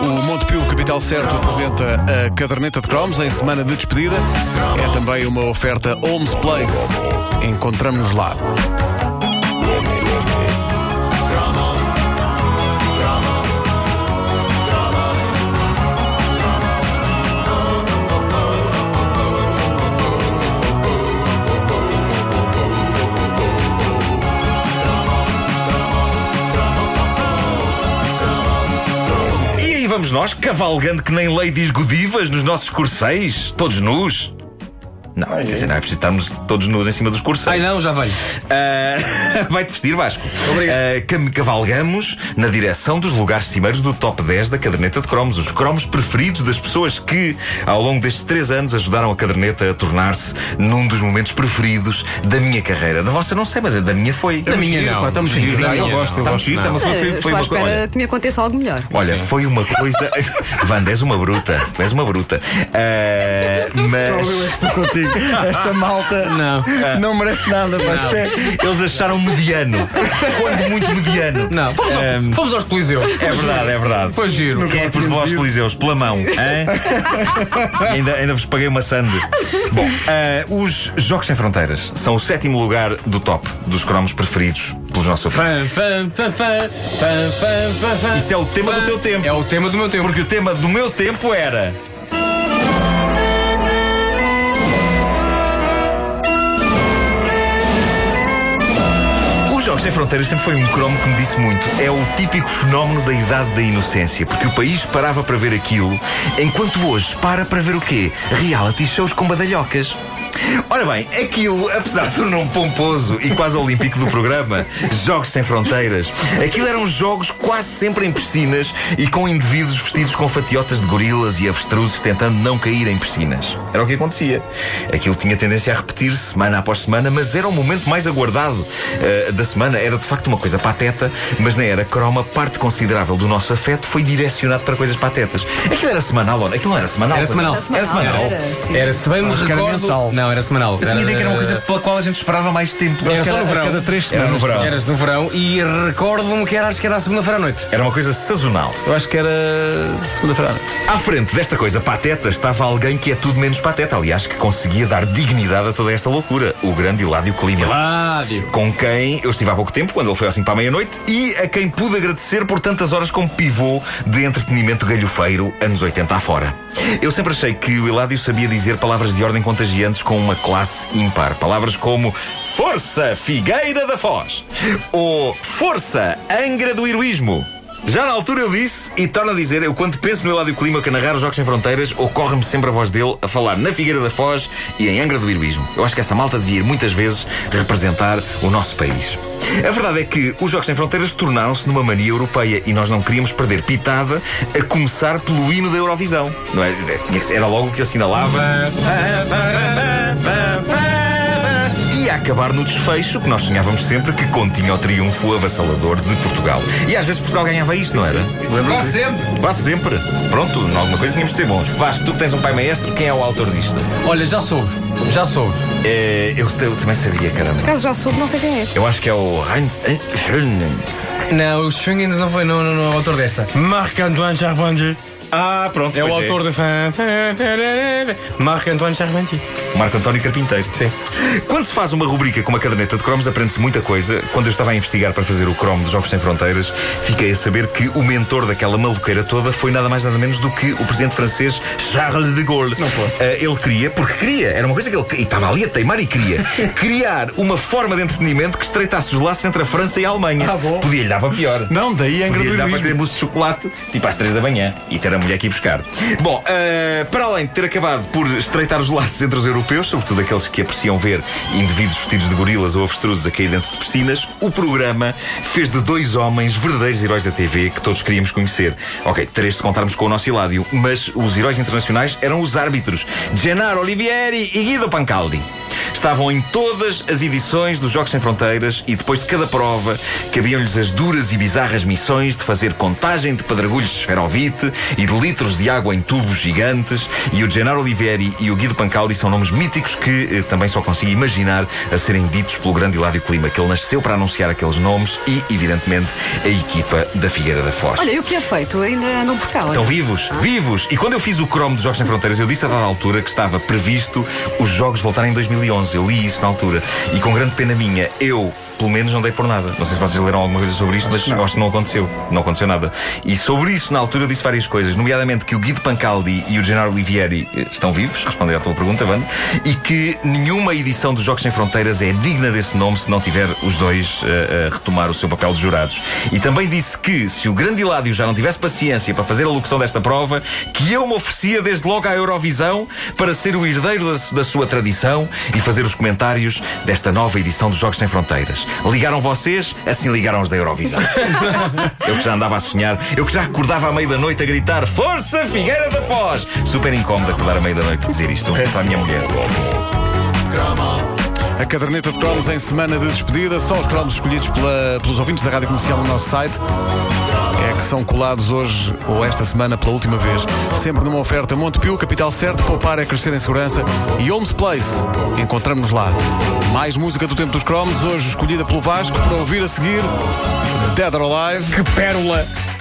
O Montepio Capital Certo apresenta a caderneta de cromos em semana de despedida. É também uma oferta Holmes Place. Encontramos-nos lá. Nós, cavalgando que nem Ladies Godivas nos nossos corceis, todos nus. Não, quer dizer, não é preciso estarmos todos nus em cima dos corceios. Ai não, já venho. Ah, Vai-te vestir, Vasco. Obrigado. Cam- cavalgamos na direção dos lugares cimeiros do top 10 da caderneta de cromos. Os cromos preferidos das pessoas que, ao longo destes três anos, ajudaram a caderneta a tornar-se num dos momentos preferidos da minha carreira. Da vossa não sei, mas da minha foi. Da minha giro, não. pá, estamos giros. Ah, eu gosto, eu gosto. giro, foi, foi, uma espera olha, que me aconteça algo melhor. Olha, Sim. foi uma coisa. Wanda, és uma bruta. És uma bruta. Ah, mas. Esta malta Não. não merece nada. Isto é- Eles acharam mediano. Quando muito mediano. Não, fomos, ao- Ahm, fomos aos Coliseus. É verdade, é verdade. Foi giro. Quem é que vos levou aos Coliseus? Pela mão. ainda, ainda vos paguei uma sande. Bom, ah, os Jogos Sem Fronteiras são o sétimo lugar do top dos cromos preferidos pelos nossos ouvintes. Fã, fã, fã, fã, fã, fã, fã, fã. Isso é o tema do teu tempo. É o tema do meu tempo. Porque o tema do meu tempo era. Sem Fronteiras sempre foi um cromo que me disse muito. É o típico fenómeno da idade da inocência, porque o país parava para ver aquilo, enquanto hoje para para ver o quê? Reality shows com badalhocas. Ora bem, aquilo, apesar do nome pomposo e quase olímpico do programa, Jogos Sem Fronteiras, aquilo eram jogos quase sempre em piscinas e com indivíduos vestidos com fatiotas de gorilas e avestruzes tentando não cair em piscinas. Era o que acontecia. Aquilo tinha tendência a repetir semana após semana, mas era o momento mais aguardado eh, da semana. Era de facto uma coisa pateta, mas nem era croma. Parte considerável do nosso afeto foi direcionado para coisas patetas. Aquilo era semanal, ou não? Aquilo não era semanal. Era pois não? semanal. Era semanal. Era, sim. Era, se bem me era recordo. mensal. Não, era semanal. Eu tinha a ideia que era uma coisa pela qual a gente esperava mais tempo. Era Acho que só no era a verão. cada três Era semanas. no verão. Era no verão e recordo-me que era, acho que era a segunda-feira à noite. Era uma coisa sazonal. Eu acho que era segunda-feira. À frente desta coisa pateta estava alguém que é tudo menos pateta. Aliás, que conseguia dar dignidade a toda esta loucura. O grande Hiládio Clima. Ládio. Com quem eu estive há pouco tempo, quando ele foi assim para a meia-noite, e a quem pude agradecer por tantas horas como pivô de entretenimento galhofeiro, anos 80 afora. Eu sempre achei que o Hiládio sabia dizer palavras de ordem contagiantes com uma classe ímpar. Palavras como Força Figueira da Foz ou Força Angra do Heroísmo. Já na altura eu disse, e torno a dizer, eu quando penso no Eládio Clima a narrar os Jogos Sem Fronteiras, ocorre-me sempre a voz dele a falar na Figueira da Foz e em Angra do Heroísmo. Eu acho que essa malta devia ir muitas vezes representar o nosso país. A verdade é que os Jogos Sem Fronteiras tornaram-se numa mania europeia e nós não queríamos perder pitada a começar pelo hino da Eurovisão. Não é? Era logo o que assinalava. Acabar no desfecho que nós sonhávamos sempre que continha o triunfo avassalador de Portugal. E às vezes Portugal ganhava isto, não era? Quase sempre. Quase sempre. Pronto, em alguma coisa tínhamos de ser bons. Vasco, tu que tens um pai maestro, quem é o autor disto? Olha, já soube. Já soube. É, eu, eu também sabia, caramba. Caso já soube, não sei quem é. Eu acho que é o Heinz Hernandes. Não, o Schwingens não foi não, não, não, é o autor desta. Marc-Antoine Charpentier. Ah, pronto. É o pois autor de fã, fã. Marc-Antoine Charpentier. Marco António Carpinteiro. Sim. Quando se faz uma rubrica com uma caderneta de cromos, aprende-se muita coisa. Quando eu estava a investigar para fazer o cromo dos Jogos Sem Fronteiras, fiquei a saber que o mentor daquela maluqueira toda foi nada mais nada menos do que o presidente francês Charles de Gaulle. Não posso. ele queria, porque queria, era uma coisa que ele e estava ali a teimar e queria, criar uma forma de entretenimento que estreitasse os laços entre a França e a Alemanha. Ah, bom. Podia-lhe dar para pior. Não, daí do Podia-lhe dar para querer Heroísmo. mousse de chocolate, tipo às 3 da manhã, e ter a mulher aqui buscar. Bom, eh, para além de ter acabado por estreitar os laços entre os europeus, sobretudo aqueles que apreciam ver indivíduos vestidos de gorilas ou avestruzes a cair dentro de piscinas, o programa fez de dois homens verdadeiros heróis da TV que todos queríamos conhecer. Ok, três se contarmos com o nosso Hiládio, mas os heróis internacionais eram os árbitros Gennaro Olivieri e Guido Pancaldi. Estavam em todas as edições dos Jogos Sem Fronteiras e depois de cada prova cabiam-lhes as duras e bizarras missões de fazer contagem de pedregulhos de esferovite e de litros de água em tubos gigantes. E o Gennaro Olivieri e o Guido Pancaldi são nomes míticos que eh, também só consigo imaginar a serem ditos pelo grande Hilário Clima, que ele nasceu para anunciar aqueles nomes e, evidentemente, a equipa da Figueira da Foz. Olha, e o que é feito? Ainda andam por cá. olha. Estão vivos, vivos. E quando eu fiz o cromo dos Jogos Sem Fronteiras, eu disse a dada altura que estava previsto os jogos voltarem em 2011. Eu li isso na altura. E com grande pena minha, eu, pelo menos, não dei por nada. Não sei se vocês leram alguma coisa sobre isto, mas não. acho que não aconteceu. Não aconteceu nada. E sobre isso, na altura, disse várias coisas, nomeadamente que o Guido Pancaldi e o Gennaro Olivieri eh, estão vivos, respondendo à tua pergunta, Wanda, e que nenhuma edição dos Jogos Sem Fronteiras é digna desse nome se não tiver os dois eh, a retomar o seu papel de jurados. E também disse que, se o grande Hiládio já não tivesse paciência para fazer a locução desta prova, que eu me oferecia desde logo à Eurovisão para ser o herdeiro da, da sua tradição e fazer os comentários desta nova edição dos Jogos Sem Fronteiras. Ligaram vocês, assim ligaram os da Eurovisão. eu que já andava a sonhar, eu que já acordava à meia da noite a gritar Força Figueira da Foz! Super incómodo acordar à meia da noite a dizer isto para a minha mulher. A caderneta de cromos em semana de despedida, só os cromos escolhidos pela- pelos ouvintes da Rádio Comercial no nosso site. É que são colados hoje ou esta semana pela última vez. Sempre numa oferta Montepio, capital certo, poupar é crescer em segurança. E Holmes Place, encontramos-nos lá. Mais música do tempo dos cromos, hoje escolhida pelo Vasco, para ouvir a seguir Dead or Alive. Que pérola!